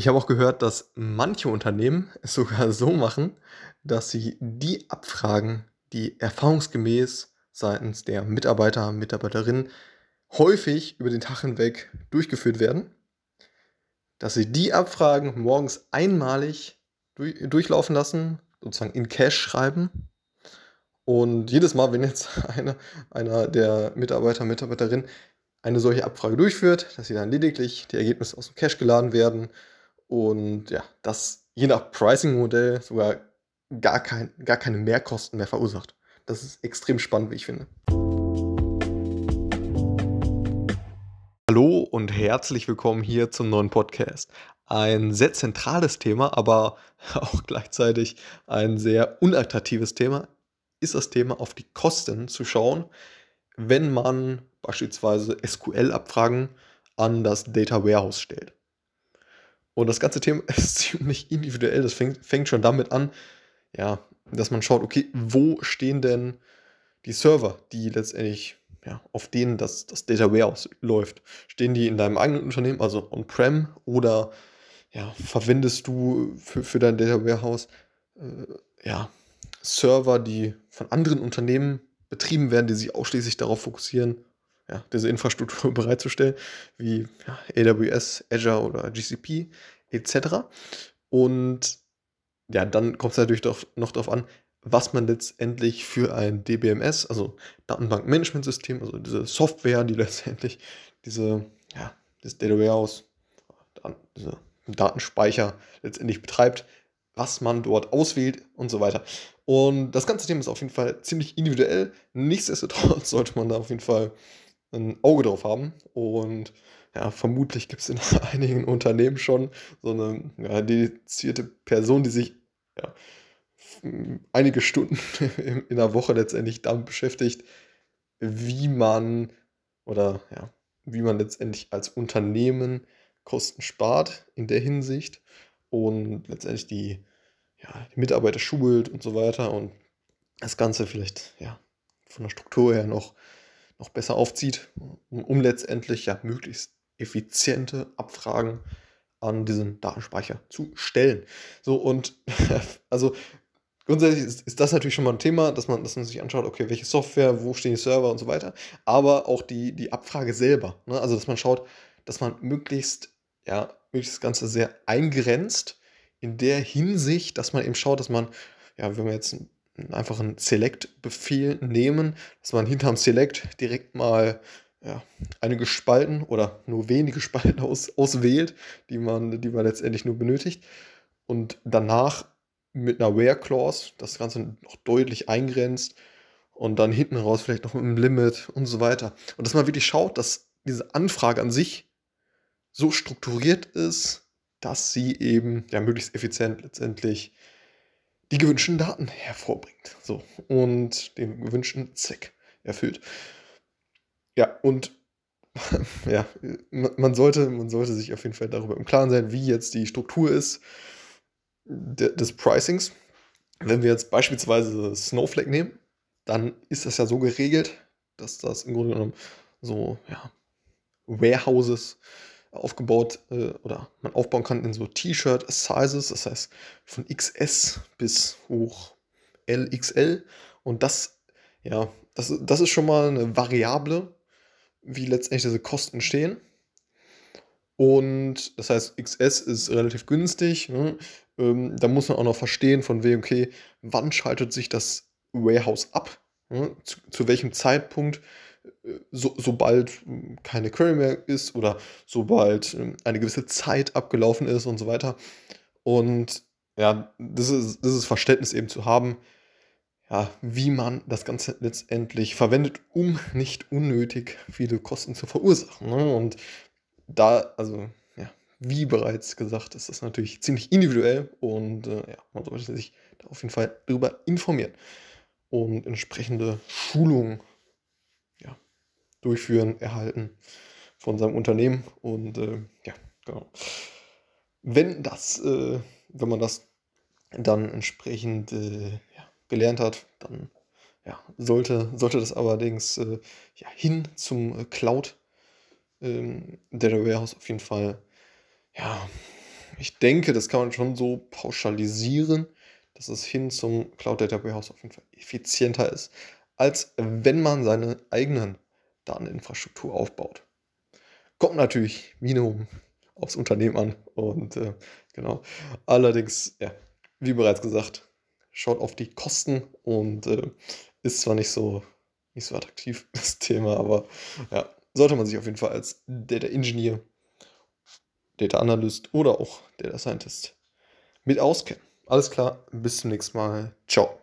Ich habe auch gehört, dass manche Unternehmen es sogar so machen, dass sie die Abfragen, die erfahrungsgemäß seitens der Mitarbeiter, Mitarbeiterinnen häufig über den Tag hinweg durchgeführt werden, dass sie die Abfragen morgens einmalig durch, durchlaufen lassen, sozusagen in Cache schreiben. Und jedes Mal, wenn jetzt einer, einer der Mitarbeiter, Mitarbeiterinnen eine solche Abfrage durchführt, dass sie dann lediglich die Ergebnisse aus dem Cache geladen werden und ja, das je nach Pricing-Modell sogar gar, kein, gar keine Mehrkosten mehr verursacht. Das ist extrem spannend, wie ich finde. Hallo und herzlich willkommen hier zum neuen Podcast. Ein sehr zentrales Thema, aber auch gleichzeitig ein sehr unattraktives Thema ist das Thema auf die Kosten zu schauen, wenn man beispielsweise SQL-Abfragen an das Data Warehouse stellt. Und das ganze Thema ist ziemlich individuell. Das fängt, fängt schon damit an, ja, dass man schaut, okay, wo stehen denn die Server, die letztendlich, ja, auf denen das, das Data Warehouse läuft? Stehen die in deinem eigenen Unternehmen, also on-prem, oder ja, verwendest du für, für dein Data Warehouse äh, ja, Server, die von anderen Unternehmen betrieben werden, die sich ausschließlich darauf fokussieren, ja, diese Infrastruktur bereitzustellen, wie ja, AWS, Azure oder GCP etc. Und ja, dann kommt es natürlich doch noch darauf an, was man letztendlich für ein DBMS, also Datenbankmanagementsystem, also diese Software, die letztendlich diese, ja, das Data Warehouse, diese Datenspeicher letztendlich betreibt, was man dort auswählt und so weiter. Und das ganze Thema ist auf jeden Fall ziemlich individuell. Nichtsdestotrotz sollte man da auf jeden Fall ein Auge drauf haben. Und ja, vermutlich gibt es in einigen Unternehmen schon so eine ja, dedizierte Person, die sich ja, einige Stunden in der Woche letztendlich damit beschäftigt, wie man oder ja, wie man letztendlich als Unternehmen Kosten spart in der Hinsicht und letztendlich die, ja, die Mitarbeiter schult und so weiter und das Ganze vielleicht ja, von der Struktur her noch noch besser aufzieht, um, letztendlich ja möglichst effiziente Abfragen an diesen Datenspeicher zu stellen. So und also grundsätzlich ist, ist, das natürlich schon mal ein Thema, dass man, dass man sich anschaut, okay, welche Software, wo stehen die Server und so weiter, aber auch die, die Abfrage selber. Ne? Also dass man schaut, dass man möglichst, ja, möglichst das Ganze sehr eingrenzt in der Hinsicht, dass man eben schaut, dass man, ja, wenn man jetzt ein einfach einen Select-Befehl nehmen, dass man hinterm Select direkt mal ja, einige Spalten oder nur wenige Spalten aus, auswählt, die man, die man letztendlich nur benötigt. Und danach mit einer Where-Clause das Ganze noch deutlich eingrenzt und dann hinten raus vielleicht noch mit einem Limit und so weiter. Und dass man wirklich schaut, dass diese Anfrage an sich so strukturiert ist, dass sie eben ja möglichst effizient letztendlich die gewünschten Daten hervorbringt. So, und den gewünschten Zweck erfüllt. Ja, und ja, man sollte, man sollte sich auf jeden Fall darüber im Klaren sein, wie jetzt die Struktur ist des Pricings. Wenn wir jetzt beispielsweise Snowflake nehmen, dann ist das ja so geregelt, dass das im Grunde genommen so ja, Warehouses aufgebaut äh, oder man aufbauen kann in so T-Shirt-Sizes, das heißt von XS bis hoch LXL. Und das, ja, das, das ist schon mal eine Variable, wie letztendlich diese Kosten stehen. Und das heißt, XS ist relativ günstig. Ne? Ähm, da muss man auch noch verstehen, von wem, okay, wann schaltet sich das Warehouse ab? Ne? Zu, zu welchem Zeitpunkt so, sobald hm, keine Query mehr ist oder sobald hm, eine gewisse Zeit abgelaufen ist und so weiter. Und ja, das ist, das ist Verständnis eben zu haben, ja, wie man das Ganze letztendlich verwendet, um nicht unnötig viele Kosten zu verursachen. Ne? Und da, also, ja, wie bereits gesagt, ist das natürlich ziemlich individuell und äh, ja, man sollte sich da auf jeden Fall darüber informieren und entsprechende Schulungen durchführen, erhalten von seinem Unternehmen. Und äh, ja, genau. Wenn das, äh, wenn man das dann entsprechend äh, ja, gelernt hat, dann ja, sollte, sollte das allerdings äh, ja, hin zum äh, Cloud ähm, Data Warehouse auf jeden Fall ja, ich denke, das kann man schon so pauschalisieren, dass es hin zum Cloud Data Warehouse auf jeden Fall effizienter ist, als wenn man seine eigenen Dateninfrastruktur aufbaut. Kommt natürlich Minimum aufs Unternehmen an und äh, genau. Allerdings, ja, wie bereits gesagt, schaut auf die Kosten und äh, ist zwar nicht so, nicht so attraktiv, das Thema, aber ja, sollte man sich auf jeden Fall als Data Engineer, Data Analyst oder auch Data Scientist mit auskennen. Alles klar, bis zum nächsten Mal. Ciao.